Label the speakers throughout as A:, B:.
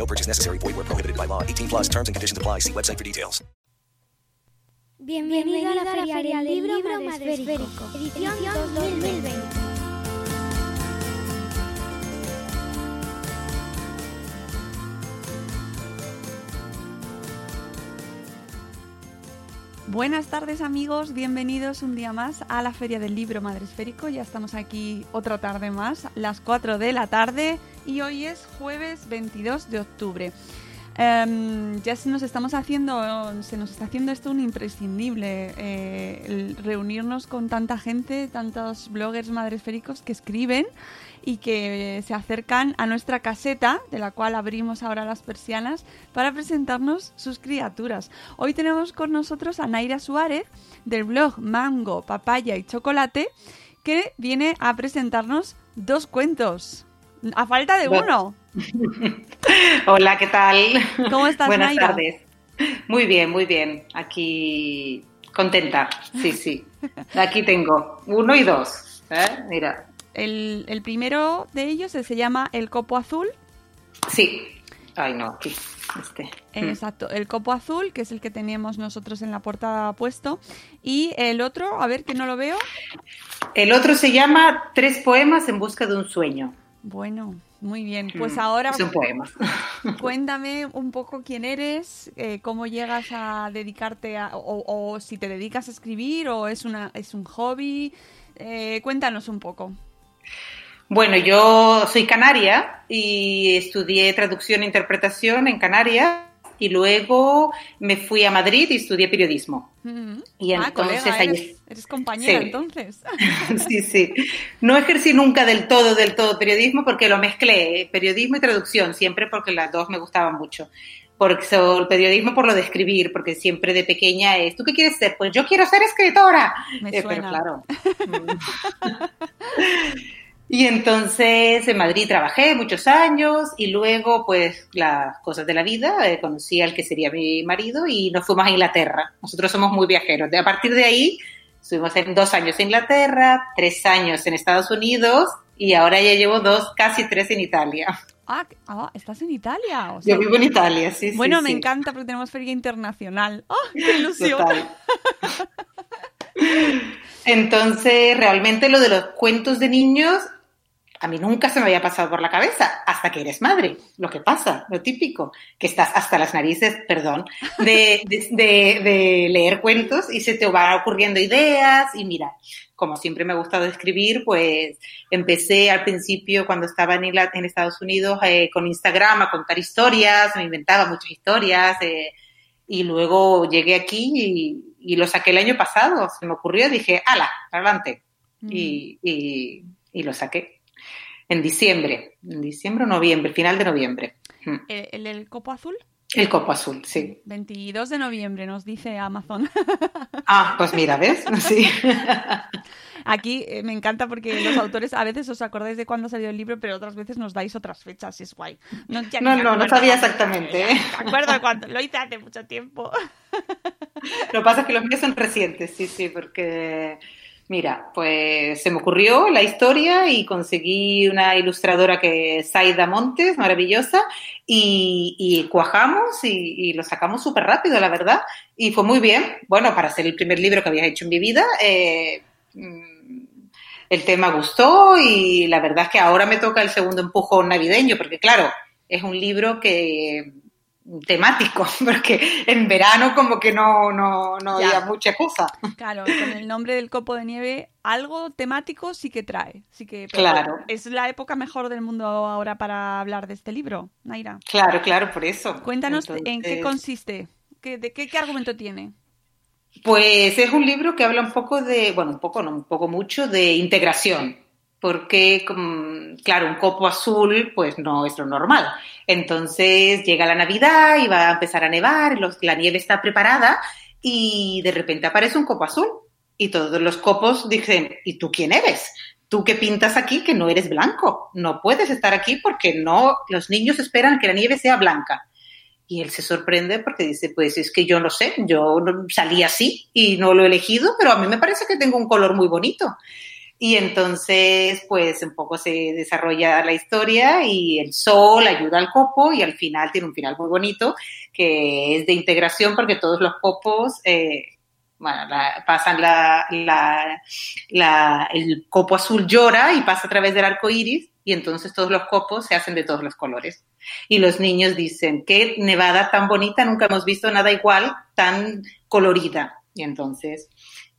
A: No purchase necessary. Void where prohibited by law. 18 plus terms and conditions apply. See website for details.
B: Bienvenido, a la Feria, del Libro, Madre Esférico, edición 2020.
C: Buenas tardes amigos, bienvenidos un día más a la Feria del Libro Madre Esférico. Ya estamos aquí otra tarde más, las 4 de la tarde y hoy es jueves 22 de octubre. Em, ya se nos estamos haciendo, se nos está haciendo esto un imprescindible, eh, reunirnos con tanta gente, tantos bloggers madresféricos que escriben y que se acercan a nuestra caseta, de la cual abrimos ahora las persianas, para presentarnos sus criaturas. Hoy tenemos con nosotros a Naira Suárez, del blog Mango, Papaya y Chocolate, que viene a presentarnos dos cuentos. A falta de uno.
D: Hola, ¿qué tal?
C: ¿Cómo estás,
D: Buenas
C: Naira?
D: tardes. Muy bien, muy bien. Aquí contenta. Sí, sí. Aquí tengo uno y dos. ¿eh? Mira.
C: El, el primero de ellos se llama El Copo Azul.
D: Sí. Ay, no, aquí. Este. Mm.
C: Exacto, el copo azul, que es el que teníamos nosotros en la portada puesto. Y el otro, a ver que no lo veo.
D: El otro se llama Tres poemas en busca de un sueño.
C: Bueno, muy bien. Pues
D: Mm,
C: ahora
D: Es un poema.
C: cuéntame un poco quién eres, eh, cómo llegas a dedicarte a, o, o si te dedicas a escribir o es una es un hobby. Eh, cuéntanos un poco.
D: Bueno, yo soy canaria y estudié traducción e interpretación en Canarias y luego me fui a Madrid y estudié periodismo.
C: Mm.
D: Y
C: ah,
D: entonces
C: colega,
D: ahí-
C: eres, compañera
D: Sí.
C: entonces.
D: Sí, sí. No ejercí nunca del todo, del todo periodismo porque lo mezclé, periodismo y traducción, siempre porque las dos me gustaban mucho. Porque el periodismo por lo de escribir, porque siempre de pequeña es, ¿tú qué quieres ser? Pues yo quiero ser escritora.
C: Me
D: Eh, pero
C: suena.
D: claro. Y entonces en Madrid trabajé muchos años y luego, pues, las cosas de la vida, eh, conocí al que sería mi marido y nos fuimos a Inglaterra. Nosotros somos muy viajeros. De, a partir de ahí, estuvimos en dos años en Inglaterra, tres años en Estados Unidos y ahora ya llevo dos, casi tres en Italia.
C: Ah, ah, estás en Italia. o sea,
D: Yo vivo en Italia, sí, sí.
C: Bueno, me
D: sí.
C: encanta porque tenemos feria internacional. ¡Oh, qué ilusión!
D: Total. Entonces, realmente lo de los cuentos de niños, a mí nunca se me había pasado por la cabeza, hasta que eres madre. Lo que pasa, lo típico, que estás hasta las narices, perdón, de, leer cuentos y se te van ocurriendo ideas. Y mira, como siempre me ha gustado escribir, pues empecé al principio cuando estaba en Estados Unidos eh, con Instagram a contar historias, me inventaba muchas historias. eh, y luego llegué aquí y, y lo saqué el año pasado. Se me ocurrió, dije, ala, adelante.
C: Mm.
D: Y, y- y lo saqué en diciembre, en diciembre o noviembre, final de noviembre. Mm.
C: ¿El, el, el copo azul?
D: El copo azul, sí.
C: 22 de noviembre, nos dice Amazon.
D: Ah, pues mira, ¿ves? Sí.
C: Aquí eh, me encanta porque los autores a veces os acordáis de cuándo salió el libro, pero otras veces nos dais otras fechas y es guay. No, ya
D: No, no, no sabía exactamente. ¿eh?
C: Me acuerdo cuando lo hice hace mucho tiempo.
D: Lo que pasa es que los míos son recientes, sí, sí, porque Mira, pues se me ocurrió la historia y conseguí una ilustradora que es Saida Montes, maravillosa, y, cuajamos y, lo sacamos súper rápido, la verdad, y fue muy bien. Bueno, para ser el primer libro que había hecho en mi vida, eh, mm, el tema gustó y la verdad es que ahora me toca el segundo empujón navideño, porque claro, es un libro que temático, porque en verano como que no, no, no había mucha cosa.
C: Claro, con el nombre del copo de nieve, algo temático sí que trae. Sí que,
D: claro.
C: Es la época mejor del mundo ahora para hablar de este libro, Naira.
D: Claro, claro, por eso.
C: Cuéntanos en qué consiste, ¿Qué, de qué, qué argumento tiene.
D: Pues es un libro que habla un poco de, bueno, un poco, no, un poco mucho de integración porque, claro, un copo azul pues no es lo normal. Entonces llega la Navidad y va a empezar a nevar, la nieve está preparada y de repente aparece un copo azul y todos los copos dicen, ¿y tú quién eres? ¿Tú qué pintas aquí que no eres blanco? No puedes estar aquí porque no, los niños esperan que la nieve sea blanca. Y él se sorprende porque dice, pues es que yo no sé, yo salí así y no lo he elegido, pero a mí me parece que tengo un color muy bonito. Y entonces, pues un poco se desarrolla la historia y el sol ayuda al copo y al final tiene un final muy bonito que es de integración porque todos los copos eh, bueno, pasan la, la, el copo azul llora y pasa a través del arco iris y entonces todos los copos se hacen de todos los colores. Y los niños dicen, qué nevada tan bonita, nunca hemos visto nada igual, tan colorida. Y entonces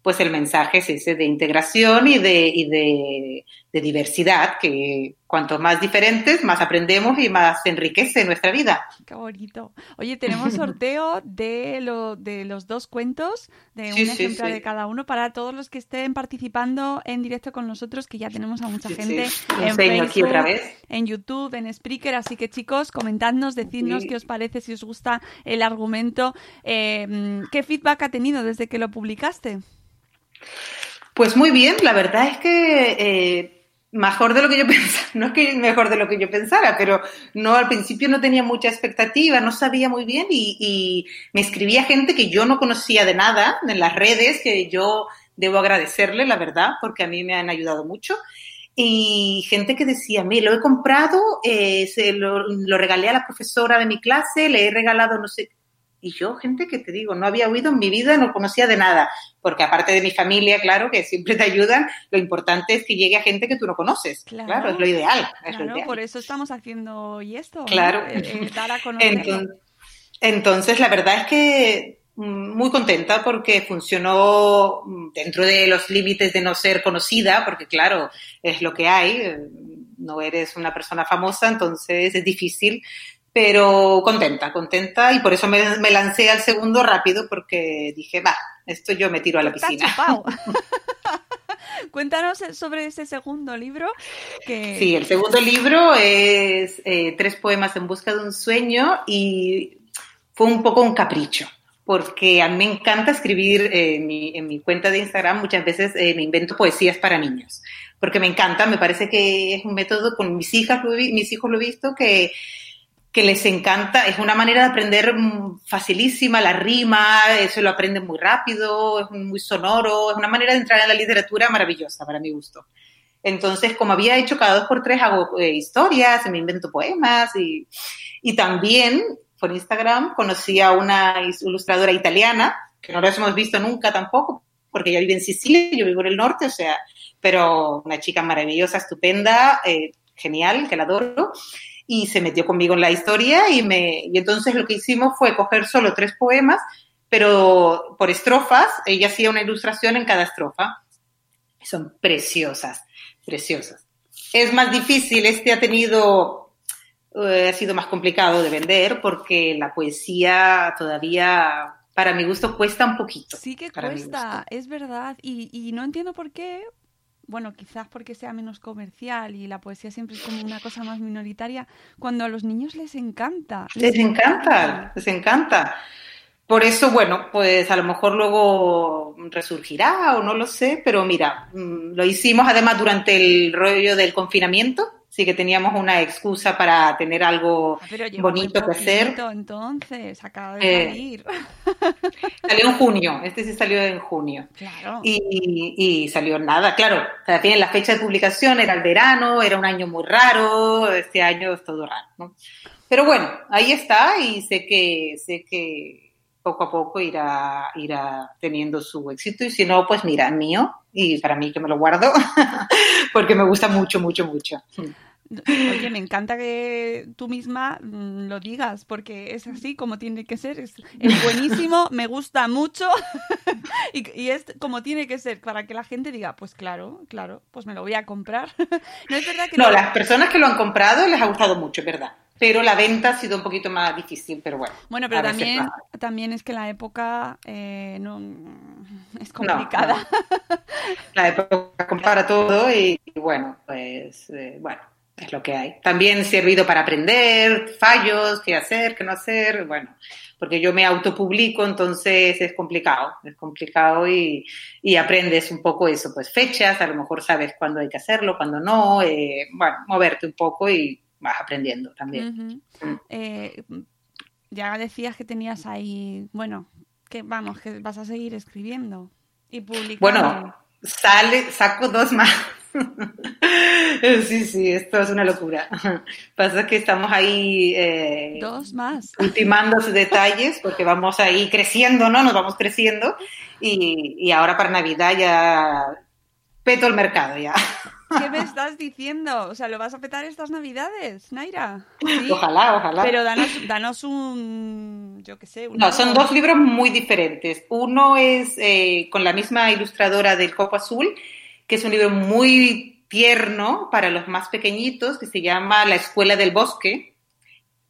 D: pues el mensaje es ese de integración y de, y de, diversidad, que cuanto más diferentes, más aprendemos y más enriquece nuestra vida.
C: Qué bonito. Oye, tenemos sorteo de, lo, de los dos cuentos, de un ejemplar de cada uno, para todos los que estén participando en directo con nosotros, que ya tenemos a mucha gente en Facebook, en YouTube, en Spreaker. Así que chicos, comentadnos, decidnos qué os parece, si os gusta el argumento. Eh, ¿Qué feedback ha tenido desde que lo publicaste?
D: Pues muy bien, la verdad es que eh, mejor de lo que yo pensaba, no es que mejor de lo que yo pensara, pero no al principio no tenía mucha expectativa, no sabía muy bien y, me escribía gente que yo no conocía de nada en las redes, que yo debo agradecerle, la verdad, porque a mí me han ayudado mucho. Y gente que decía, me lo he comprado, eh, se lo, lo regalé a la profesora de mi clase, le he regalado no sé y yo, gente que te digo, no había oído en mi vida, no conocía de nada, porque aparte de mi familia, claro, que siempre te ayudan, lo importante es que llegue a gente que tú no conoces. Claro, es lo ideal.
C: claro, por eso estamos haciendo hoy esto.
D: Claro.
C: Eh, eh, dar a conocer.
D: Entonces, la verdad es que mm, muy contenta porque funcionó mm, dentro de los límites de no ser conocida, porque claro, es lo que hay, eh, no eres una persona famosa, entonces es difícil, pero contenta, contenta y por eso me, lancé al segundo rápido porque dije, va, esto yo me tiro a la piscina.
C: Cuéntanos sobre ese segundo libro. Que...
D: Sí, el segundo libro es eh, Tres poemas en busca de un sueño y fue un poco un capricho porque a mí me encanta escribir eh, en, mi, cuenta de Instagram, muchas veces eh, me invento poesías para niños, porque me encanta, me parece que es un método, con mis hijas, mis hijos lo he visto, que que les encanta, es una manera de aprender facilísima, la rima, eso lo aprenden muy rápido, es muy sonoro, es una manera de entrar en la literatura maravillosa para mi gusto. Entonces, como había hecho cada dos por tres, hago eh, historias, me invento poemas y, y también por Instagram conocí a una ilustradora italiana, que no la hemos visto nunca tampoco, porque ella vive en Sicilia, yo vivo en el norte, o sea, pero una chica maravillosa, estupenda, eh, genial, que la adoro y se metió conmigo en la historia y, me, y entonces lo que hicimos fue coger solo tres poemas, pero por estrofas, ella hacía una ilustración en cada estrofa. Son preciosas, preciosas. Es más difícil, este ha tenido, eh, ha sido más complicado de vender porque la poesía todavía para mi gusto cuesta un poquito.
C: Sí que cuesta, es verdad. Y, y, no entiendo por qué, bueno, quizás porque sea menos comercial y la poesía siempre es como una cosa más minoritaria, cuando a los niños les encanta.
D: Les, encanta, les encanta. Por eso, bueno, pues a lo mejor luego resurgirá o no lo sé, pero mira, mm, lo hicimos además durante el rollo del confinamiento, sí que teníamos una excusa para tener algo
C: Ah, pero
D: bonito que hacer.
C: Entonces, acaba de
D: Eh,
C: salir.
D: Salió en junio, este sí salió en junio.
C: Claro.
D: Y, y salió nada, claro, también la fecha de publicación era el verano, era un año muy raro, este año es todo raro, ¿no? Pero bueno, ahí está y sé que, sé que poco a poco irá, irá teniendo su éxito y si no, pues mira, mío y para mí que me lo guardo porque me gusta mucho, mucho, mucho.
C: Oye, me encanta que tú misma mm, lo digas, porque es así como tiene que ser. Es, es buenísimo, me gusta mucho y, y es como tiene que ser para que la gente diga, pues claro, claro, pues me lo voy a comprar. no es verdad que
D: No,
C: no-
D: las personas que lo han comprado les ha gustado mucho, es verdad. Pero la venta ha sido un poquito más difícil, pero bueno.
C: Bueno, pero también, también es que la época eh, no, es complicada.
D: la época compara todo y, y bueno, pues eh, bueno, es lo que hay. También servido para aprender fallos, qué hacer, qué no hacer, bueno, porque yo me autopublico, entonces es complicado, es complicado y, y aprendes un poco eso, pues fechas, a lo mejor sabes cuándo hay que hacerlo, cuándo no, eh, bueno, moverte un poco y vas aprendiendo también.
C: Ujú. Eh, ya decías que tenías ahí, bueno, que vamos, que vas a seguir escribiendo y publicando.
D: Bueno, sale, saco dos más. sí, sí, esto es una locura. Pasa que estamos ahí eh,
C: dos más.
D: ultimando sus detalles porque vamos ahí creciendo, ¿no? Nos vamos creciendo y, y ahora para Navidad ya peto el mercado ya.
C: ¿Qué me estás diciendo? O sea, ¿lo vas a petar estas navidades, Naira? Sí.
D: Ojalá, ojalá.
C: Pero danos, danos un, yo qué sé. un
D: No, son dos libros muy diferentes. Uno es eh, con la misma ilustradora del Copo Azul, que es un libro muy tierno para los más pequeñitos, que se llama La Escuela del Bosque,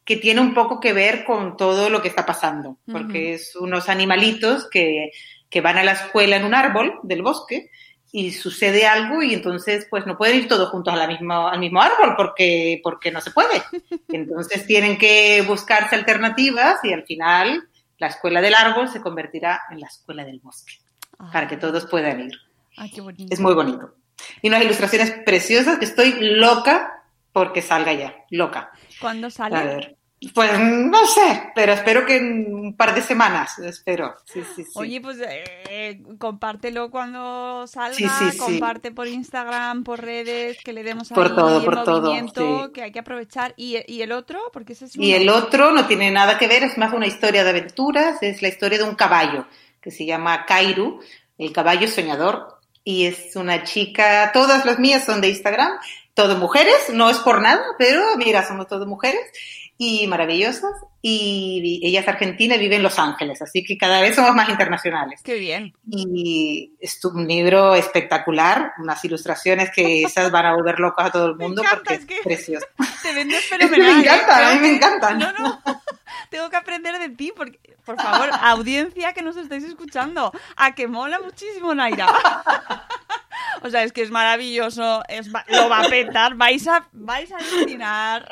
D: que tiene un poco que ver con todo lo que está pasando, porque es unos animalitos que, que van a la escuela en un árbol del bosque y sucede algo y entonces pues no pueden ir todos juntos a la misma, al mismo árbol porque, porque no se puede. Entonces tienen que buscarse alternativas y al final la escuela del árbol se convertirá en la escuela del bosque para que todos puedan ir.
C: Ay, qué bonito.
D: Es muy bonito. Y unas ilustraciones preciosas que estoy loca porque salga ya, loca.
C: ¿Cuándo sale?
D: A ver. Pues no sé, pero espero que en un par de semanas, espero. Sí, sí, sí.
C: Oye, pues eh, compártelo cuando salga,
D: Sí, sí, sí.
C: comparte por Instagram, por redes, que le demos
D: Por
C: ahí
D: todo, por todo,
C: movimiento,
D: sí.
C: que hay que aprovechar. ¿Y, y el otro? Porque ese es
D: Y el otro no tiene nada que ver, es más una historia de aventuras, es la historia de un caballo que se llama Kairu, el caballo soñador, y es una chica, todas las mías son de Instagram, todo mujeres, no es por nada, pero mira, somos todas mujeres y maravillosas, y ella es argentina y vive en Los Ángeles, así que cada vez somos más internacionales.
C: Qué bien.
D: Y es un libro espectacular, unas ilustraciones que esas van a volver locas a todo el mundo
C: encanta,
D: porque
C: es que-
D: es precioso.
C: Te vendes fenomenal.
D: me
C: ¿eh?
D: encantan, a mí me encantan.
C: No, no. Tengo que aprender de ti, porque, por favor, audiencia que nos estáis escuchando, a que mola muchísimo, Naira. O sea, es que es maravilloso, es, lo va a petar, vais a, vais a alucinar.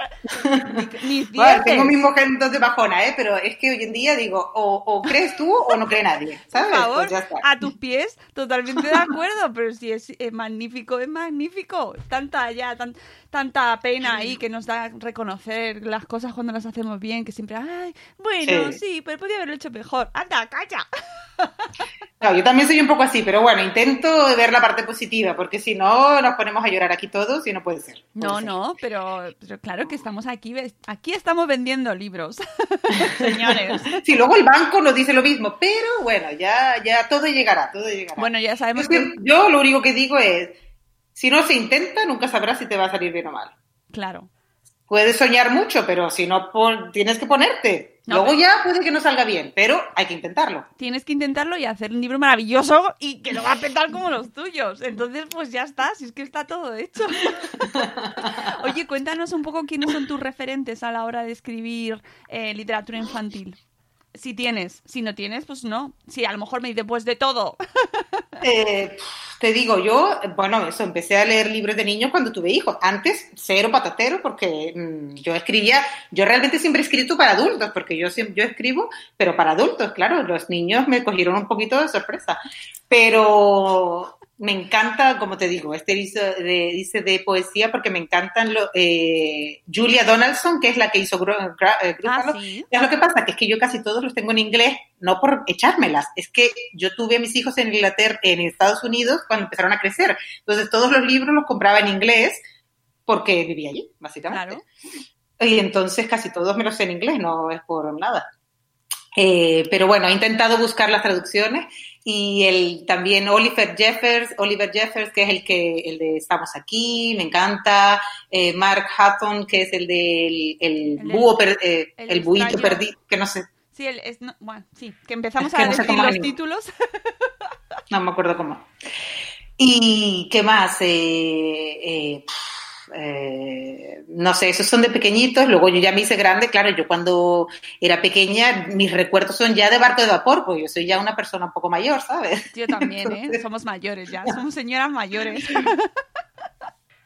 D: Bueno, tengo mis momentos de bajona, ¿eh? Pero es que hoy en día digo, o, o crees tú o no cree nadie, ¿sabes?
C: Por favor,
D: Pues
C: a tus pies, totalmente de acuerdo, pero si es, magnífico, es magnífico. Tanta ya, tan, tanta pena ahí que nos da reconocer las cosas cuando las hacemos bien, que siempre, ay, bueno,
D: Sí.
C: sí, pero podía haberlo hecho mejor. Anda, calla.
D: No, yo también soy un poco así, pero bueno, intento ver la parte positiva, porque si no nos ponemos a llorar aquí todos y no puede ser. puede
C: No,
D: ser.
C: no, pero, pero claro que estamos aquí, aquí estamos vendiendo libros, señores.
D: Sí, luego el banco nos dice lo mismo, pero bueno, ya, ya todo llegará, todo llegará.
C: Bueno, ya
D: yo,
C: sabemos que,
D: yo lo único que digo es, si no se intenta, nunca sabrás si te va a salir bien o mal.
C: claro.
D: Puedes soñar mucho, pero si no, tienes que ponerte.
C: No,
D: Luego ya puede que no salga bien, pero hay que intentarlo.
C: Tienes que intentarlo y hacer un libro maravilloso y que lo va a petar como los tuyos. Entonces, pues ya está, si es que está todo hecho. Oye, cuéntanos un poco quiénes son tus referentes a la hora de escribir eh, literatura infantil. Si tienes, si no tienes, pues no. Si a lo mejor me dices, pues de todo.
D: Eh, te digo, yo, bueno, eso, empecé a leer libros de niños cuando tuve hijos. Antes, cero patatero, porque mm, yo escribía, yo realmente siempre he escrito para adultos, porque yo, yo escribo, pero para adultos, claro, los niños me cogieron un poquito de sorpresa. Pero me encanta, como te digo, este dice de, dice de poesía porque me encantan lo, eh, Julia Donaldson, que es la que hizo eh, Grúpalo.
C: Ah, sí.
D: Es lo que pasa, que es que yo casi todos los tengo en inglés, no por echármelas, es que yo tuve a mis hijos en Inglaterra, en Estados Unidos cuando empezaron a crecer. Entonces todos los libros los compraba en inglés porque vivía allí, básicamente.
C: Claro.
D: Y entonces casi todos me los sé en inglés, no es por nada. Eh, pero bueno, he intentado buscar las traducciones y el también Oliver Jeffers, Oliver Jeffers, que es el que el de Estamos aquí, me encanta. Eh, Mark Hutton, que es el del el
C: El
D: búho, per- eh,
C: el
D: el, buito perdido, que no sé,
C: Sí, el- es- no- bueno, sí, que empezamos
D: Es que
C: a
D: no
C: decir los títulos.
D: no me acuerdo cómo. ¿Y qué más? Eh, eh, eh, no sé, esos son de pequeñitos, luego yo ya me hice grande, claro, yo cuando era pequeña, mis recuerdos son ya de barco de vapor, porque yo soy ya una persona un poco mayor, ¿sabes?
C: Yo también, ¿eh?
D: Entonces-
C: Somos mayores ya, somos señoras mayores.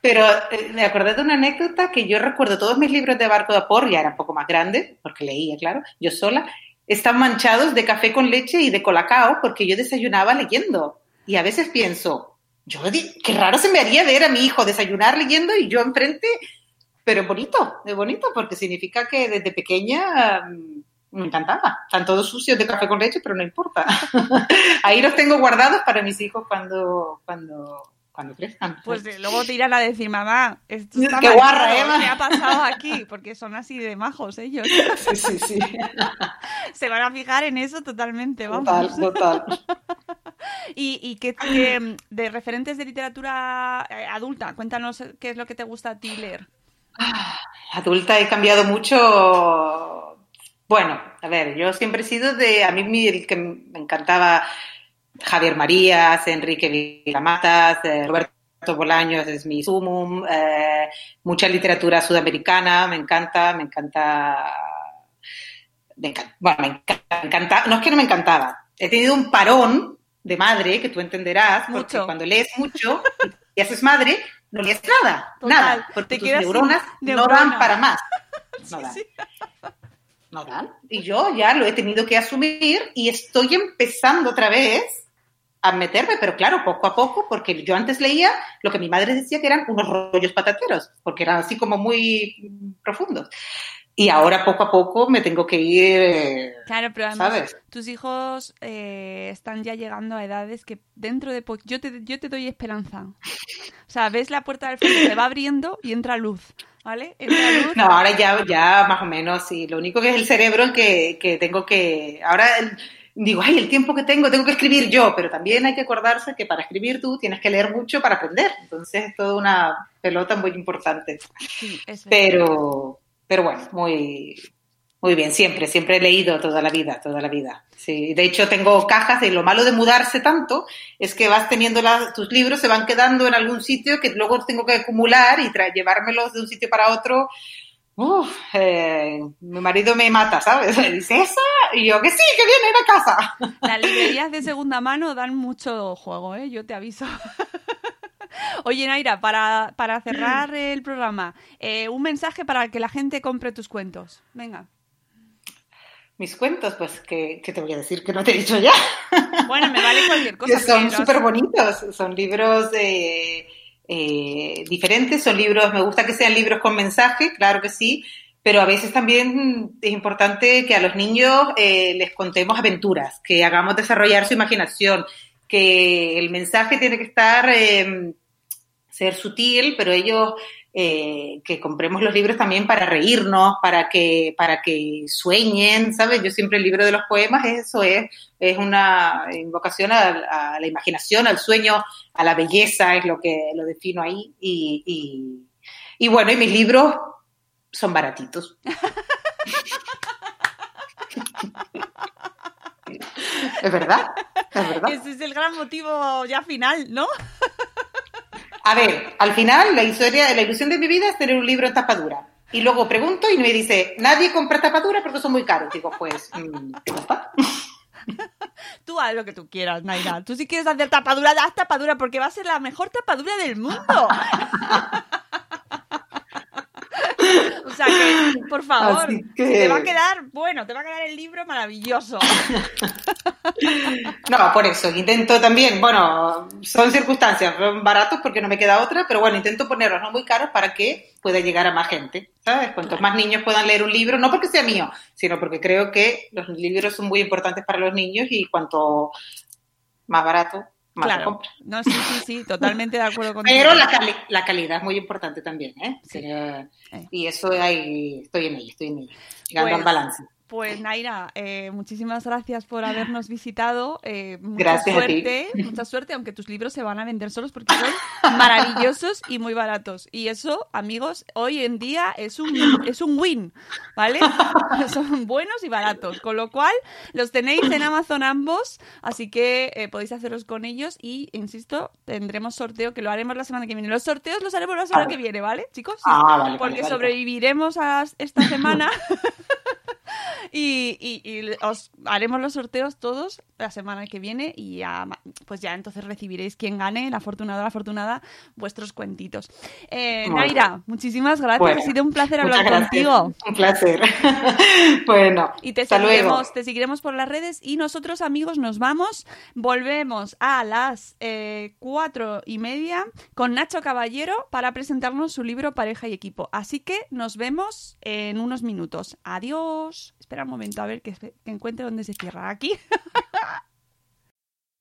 D: Pero eh, me acordé de una anécdota que yo recuerdo todos mis libros de barco de vapor, ya era un poco más grande, porque leía, claro, yo sola, están manchados de café con leche y de colacao porque yo desayunaba leyendo. Y a veces pienso, yo di- qué raro se me haría ver a mi hijo desayunar leyendo y yo enfrente, pero es bonito, es bonito porque significa que desde pequeña mm, me encantaba. Están todos sucios de café con leche, pero no importa. Ahí los tengo guardados para mis hijos cuando, cuando, cuando crezcan.
C: Pues eh, luego te irán a decir, mamá, esto está
D: Qué guarra, ¿eh?
C: ¿qué ha pasado aquí? Porque son así de majos ellos.
D: Sí, sí, sí.
C: Se van a fijar en eso totalmente, vamos.
D: Total, total.
C: Y, y qué, qué, de referentes de literatura eh, adulta, cuéntanos qué es lo que te gusta a ti leer.
D: Adulta he cambiado mucho. Bueno, a ver, yo siempre he sido de. A mí que me encantaba Javier Marías, Enrique Vilamatas, eh, Roberto Bolaños es mi sumum, eh, mucha literatura sudamericana, me encanta, me encanta. Me encanta, bueno, me encanta, me encanta- no es que no me encantaba, he tenido un parón de madre, que tú entenderás, porque
C: Mucho.
D: cuando lees mucho y haces madre, no lees nada,
C: Total,
D: nada, porque tus neuronas no dan para más. No dan.
C: sí.
D: No dan. Y yo ya lo he tenido que asumir y estoy empezando otra vez a meterme, pero claro, poco a poco, porque yo antes leía lo que mi madre decía que eran unos rollos patateros, porque eran así como muy profundos. Y ahora poco a poco me tengo que ir, eh,
C: Claro, pero además
D: ¿sabes?
C: tus hijos eh, están ya llegando a edades que dentro de poco... Yo te, yo te doy esperanza. O sea, ves la puerta del frente, se va abriendo y entra luz, ¿vale? Entra luz.
D: No, ahora ya, ya más o menos, sí. Lo único que es el cerebro que, que tengo que... Ahora el- digo, ay, el tiempo que tengo, tengo que escribir yo, pero también hay que acordarse que para escribir tú tienes que leer mucho para aprender. Entonces es toda una pelota muy importante.
C: Sí.
D: Pero, pero bueno, muy, muy bien. Siempre, siempre he leído toda la vida, toda la vida. Sí, de hecho tengo cajas y lo malo de mudarse tanto es que vas teniendo las- tus libros, se van quedando en algún sitio que luego tengo que acumular y tra- llevármelos de un sitio para otro. Uf, eh, mi marido me mata, ¿sabes? Dice, ¿esa? Y yo, que sí, que viene a casa.
C: Las librerías de segunda mano dan mucho juego, ¿eh? Yo te aviso. Oye, Naira, para, para cerrar el programa, eh, un mensaje para que la gente compre tus cuentos. Venga.
D: Mis cuentos, pues, que, que te voy a decir que no te he dicho ya.
C: Bueno, me vale cualquier cosa.
D: que son súper bonitos, son libros eh, eh, diferentes, son libros, me gusta que sean libros con mensaje, claro que sí, pero a veces también es importante que a los niños eh, les contemos aventuras, que hagamos desarrollar su imaginación, que el mensaje tiene que estar, eh, ser sutil, pero ellos eh, que compremos los libros también para reírnos, para que, para que sueñen, ¿sabes? Yo siempre el libro de los poemas, eso es, es una invocación a, a la imaginación, al sueño, a la belleza, es lo que lo defino ahí. Y, y, y bueno, y mis libros son baratitos. es verdad, es verdad.
C: Ese es el gran motivo ya final, ¿no?
D: A ver, al final la historia, la ilusión de mi vida es tener un libro en tapadura. Y luego pregunto y me dice, nadie compra tapadura porque son muy caros. Digo, pues, mm, ya está.
C: Tú haz lo que tú quieras, Naira. Tú si quieres hacer tapadura, haz tapadura porque va a ser la mejor tapadura del mundo. sea que, por favor,
D: que-
C: te va a quedar, bueno, te va a quedar el libro maravilloso.
D: No, por eso, intento también, bueno, son circunstancias, son baratos porque no me queda otra, pero bueno, intento ponerlos no muy caros para que pueda llegar a más gente, ¿sabes? Cuantos más niños puedan leer un libro, no porque sea mío, sino porque creo que los libros son muy importantes para los niños y cuanto más barato, más
C: Claro.
D: compra.
C: No, sí, sí, sí, totalmente de acuerdo contigo.
D: Pero la, cali- la calidad es muy importante también, ¿eh?
C: Sí.
D: Eh. Y eso ahí, estoy en ello, estoy en ello, llegando
C: Pues,
D: al balance.
C: Pues Naira, eh, muchísimas gracias por habernos visitado. eh, mucha
D: Gracias a ti.
C: suerte, mucha suerte, aunque tus libros se van a vender solos porque son maravillosos y muy baratos. Y eso, amigos, hoy en día es un, es un win, ¿vale? Son buenos y baratos, con lo cual los tenéis en Amazon ambos, así que eh, podéis haceros con ellos y, insisto, tendremos sorteo que lo haremos la semana que viene. Los sorteos los haremos la semana que viene, ¿vale, chicos? Sí.
D: Ah, vale, vale,
C: porque
D: vale.
C: sobreviviremos a esta semana y, y- y os haremos los sorteos todos la semana que viene y ya, pues ya entonces recibiréis quien gane, la afortunada o la afortunada, vuestros cuentitos. Eh, Naira, muchísimas gracias,
D: Bueno,
C: ha sido un placer hablar contigo.
D: Un placer. bueno,
C: Y te
D: hasta luego.
C: seguiremos, te seguiremos por las redes y nosotros amigos nos vamos, volvemos a las eh, cuatro y media con Nacho Caballero para presentarnos su libro Pareja y Equipo. Así que nos vemos en unos minutos. Adiós. Espera un momento a ver que, que encuentre dónde se cierra. Aquí.